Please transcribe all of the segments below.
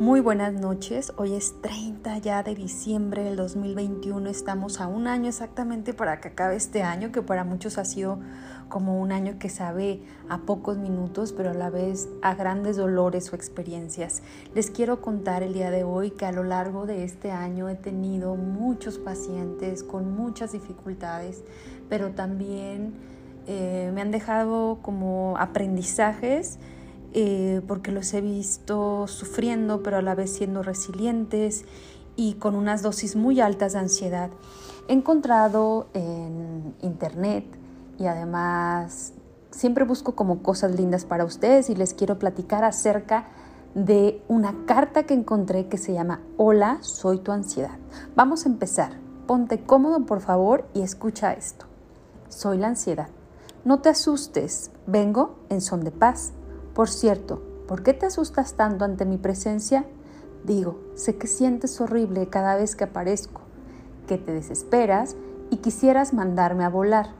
Muy buenas noches, hoy es 30 ya de diciembre del 2021, estamos a un año exactamente para que acabe este año, que para muchos ha sido como un año que sabe a pocos minutos, pero a la vez a grandes dolores o experiencias. Les quiero contar el día de hoy que a lo largo de este año he tenido muchos pacientes con muchas dificultades, pero también eh, me han dejado como aprendizajes eh, porque los he visto sufriendo, pero a la vez siendo resilientes y con unas dosis muy altas de ansiedad. He encontrado en internet y además siempre busco como cosas lindas para ustedes y les quiero platicar acerca de una carta que encontré que se llama Hola, soy tu ansiedad. Vamos a empezar. Ponte cómodo por favor y escucha esto. Soy la ansiedad. No te asustes, vengo en son de paz. Por cierto, ¿por qué te asustas tanto ante mi presencia? Digo, sé que sientes horrible cada vez que aparezco, que te desesperas y quisieras mandarme a volar.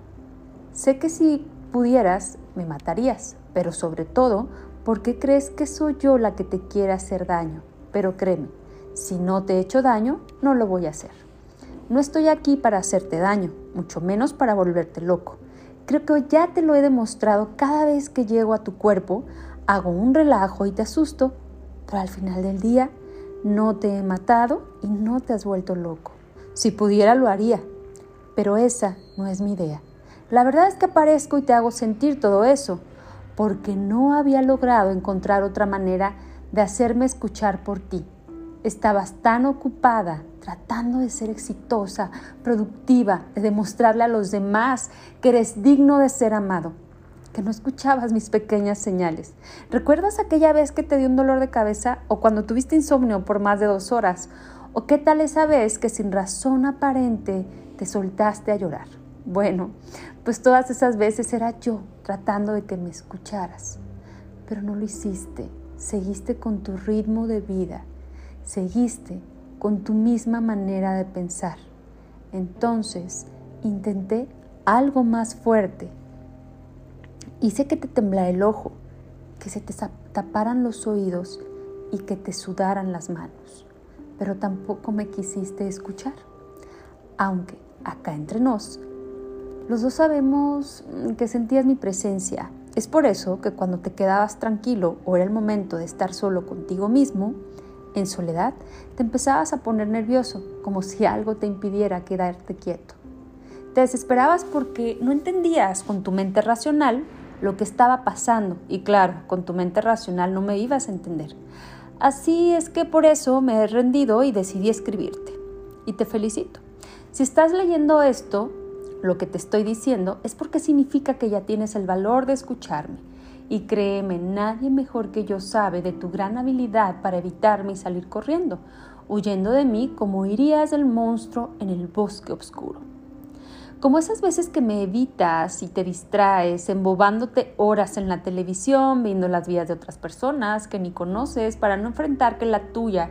Sé que si pudieras, me matarías, pero sobre todo, ¿por qué crees que soy yo la que te quiere hacer daño? Pero créeme, si no te he hecho daño, no lo voy a hacer. No estoy aquí para hacerte daño, mucho menos para volverte loco. Creo que ya te lo he demostrado cada vez que llego a tu cuerpo, hago un relajo y te asusto, pero al final del día no te he matado y no te has vuelto loco. Si pudiera lo haría, pero esa no es mi idea. La verdad es que aparezco y te hago sentir todo eso, porque no había logrado encontrar otra manera de hacerme escuchar por ti. Estabas tan ocupada tratando de ser exitosa, productiva, de demostrarle a los demás que eres digno de ser amado, que no escuchabas mis pequeñas señales. ¿Recuerdas aquella vez que te dio un dolor de cabeza o cuando tuviste insomnio por más de dos horas? ¿O qué tal esa vez que sin razón aparente te soltaste a llorar? Bueno, pues todas esas veces era yo tratando de que me escucharas, pero no lo hiciste, seguiste con tu ritmo de vida seguiste con tu misma manera de pensar. Entonces intenté algo más fuerte. Hice que te temblara el ojo, que se te taparan los oídos y que te sudaran las manos. Pero tampoco me quisiste escuchar. Aunque acá entre nos, los dos sabemos que sentías mi presencia. Es por eso que cuando te quedabas tranquilo o era el momento de estar solo contigo mismo, en soledad, te empezabas a poner nervioso, como si algo te impidiera quedarte quieto. Te desesperabas porque no entendías con tu mente racional lo que estaba pasando y claro, con tu mente racional no me ibas a entender. Así es que por eso me he rendido y decidí escribirte. Y te felicito. Si estás leyendo esto, lo que te estoy diciendo es porque significa que ya tienes el valor de escucharme y créeme, nadie mejor que yo sabe de tu gran habilidad para evitarme y salir corriendo, huyendo de mí como irías del monstruo en el bosque oscuro. Como esas veces que me evitas y te distraes, embobándote horas en la televisión, viendo las vidas de otras personas que ni conoces para no enfrentar que la tuya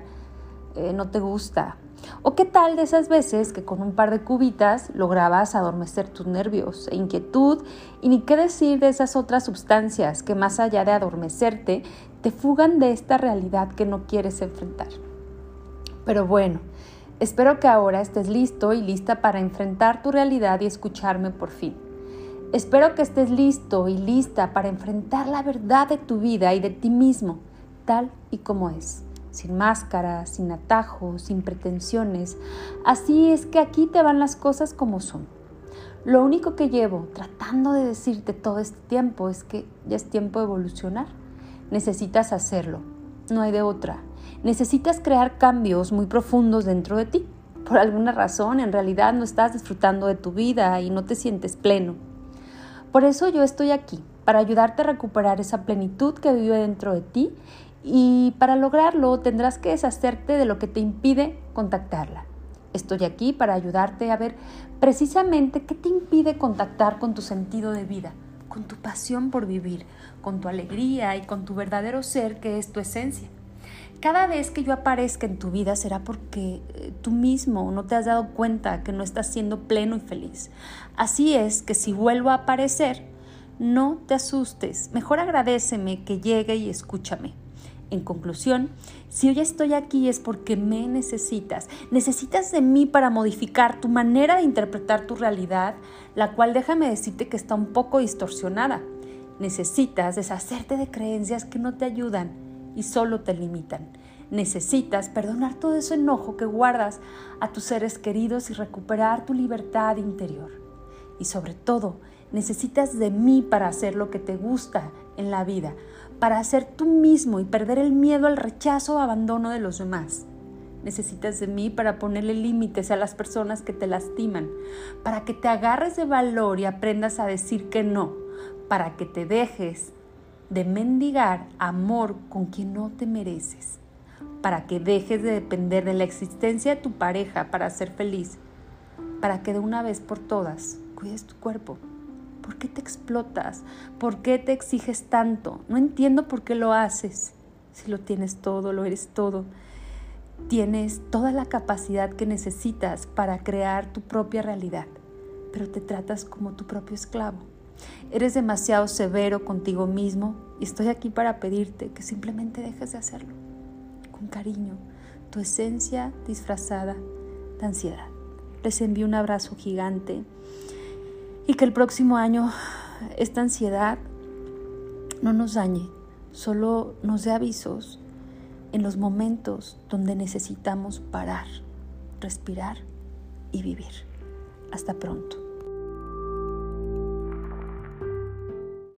eh, no te gusta ¿O qué tal de esas veces que con un par de cubitas lograbas adormecer tus nervios e inquietud y ni qué decir de esas otras sustancias que más allá de adormecerte te fugan de esta realidad que no quieres enfrentar? Pero bueno, espero que ahora estés listo y lista para enfrentar tu realidad y escucharme por fin. Espero que estés listo y lista para enfrentar la verdad de tu vida y de ti mismo, tal y como es sin máscaras, sin atajos, sin pretensiones. Así es que aquí te van las cosas como son. Lo único que llevo tratando de decirte todo este tiempo es que ya es tiempo de evolucionar. Necesitas hacerlo, no hay de otra. Necesitas crear cambios muy profundos dentro de ti. Por alguna razón, en realidad no estás disfrutando de tu vida y no te sientes pleno. Por eso yo estoy aquí, para ayudarte a recuperar esa plenitud que vive dentro de ti y para lograrlo tendrás que deshacerte de lo que te impide contactarla. Estoy aquí para ayudarte a ver precisamente qué te impide contactar con tu sentido de vida, con tu pasión por vivir, con tu alegría y con tu verdadero ser que es tu esencia. Cada vez que yo aparezca en tu vida será porque eh, tú mismo no te has dado cuenta que no estás siendo pleno y feliz. Así es que si vuelvo a aparecer, no te asustes, mejor agradeceme que llegue y escúchame. En conclusión, si hoy estoy aquí es porque me necesitas. Necesitas de mí para modificar tu manera de interpretar tu realidad, la cual déjame decirte que está un poco distorsionada. Necesitas deshacerte de creencias que no te ayudan y solo te limitan. Necesitas perdonar todo ese enojo que guardas a tus seres queridos y recuperar tu libertad interior. Y sobre todo, necesitas de mí para hacer lo que te gusta en la vida, para ser tú mismo y perder el miedo al rechazo o abandono de los demás. Necesitas de mí para ponerle límites a las personas que te lastiman, para que te agarres de valor y aprendas a decir que no, para que te dejes de mendigar amor con quien no te mereces, para que dejes de depender de la existencia de tu pareja para ser feliz, para que de una vez por todas cuides tu cuerpo ¿Por qué te explotas? ¿Por qué te exiges tanto? No entiendo por qué lo haces. Si lo tienes todo, lo eres todo. Tienes toda la capacidad que necesitas para crear tu propia realidad, pero te tratas como tu propio esclavo. Eres demasiado severo contigo mismo y estoy aquí para pedirte que simplemente dejes de hacerlo. Con cariño, tu esencia disfrazada de ansiedad. Les envío un abrazo gigante y que el próximo año esta ansiedad no nos dañe, solo nos dé avisos en los momentos donde necesitamos parar, respirar y vivir. Hasta pronto.